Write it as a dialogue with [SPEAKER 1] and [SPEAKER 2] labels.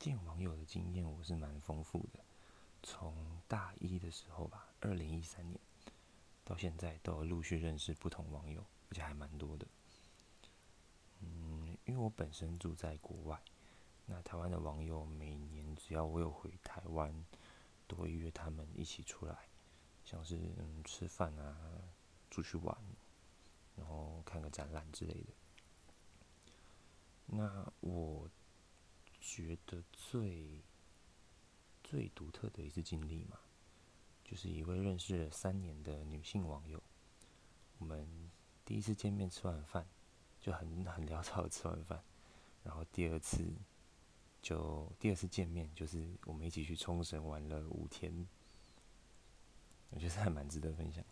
[SPEAKER 1] 见网友的经验我是蛮丰富的，从大一的时候吧，二零一三年到现在都陆续认识不同网友，而且还蛮多的。嗯，因为我本身住在国外，那台湾的网友每年只要我有回台湾，都会约他们一起出来，像是嗯吃饭啊，出去玩，然后看个展览之类的。那我觉得最最独特的一次经历嘛，就是一位认识了三年的女性网友。我们第一次见面吃完饭，就很很潦草的吃完饭，然后第二次就第二次见面，就是我们一起去冲绳玩了五天，我觉得还蛮值得分享。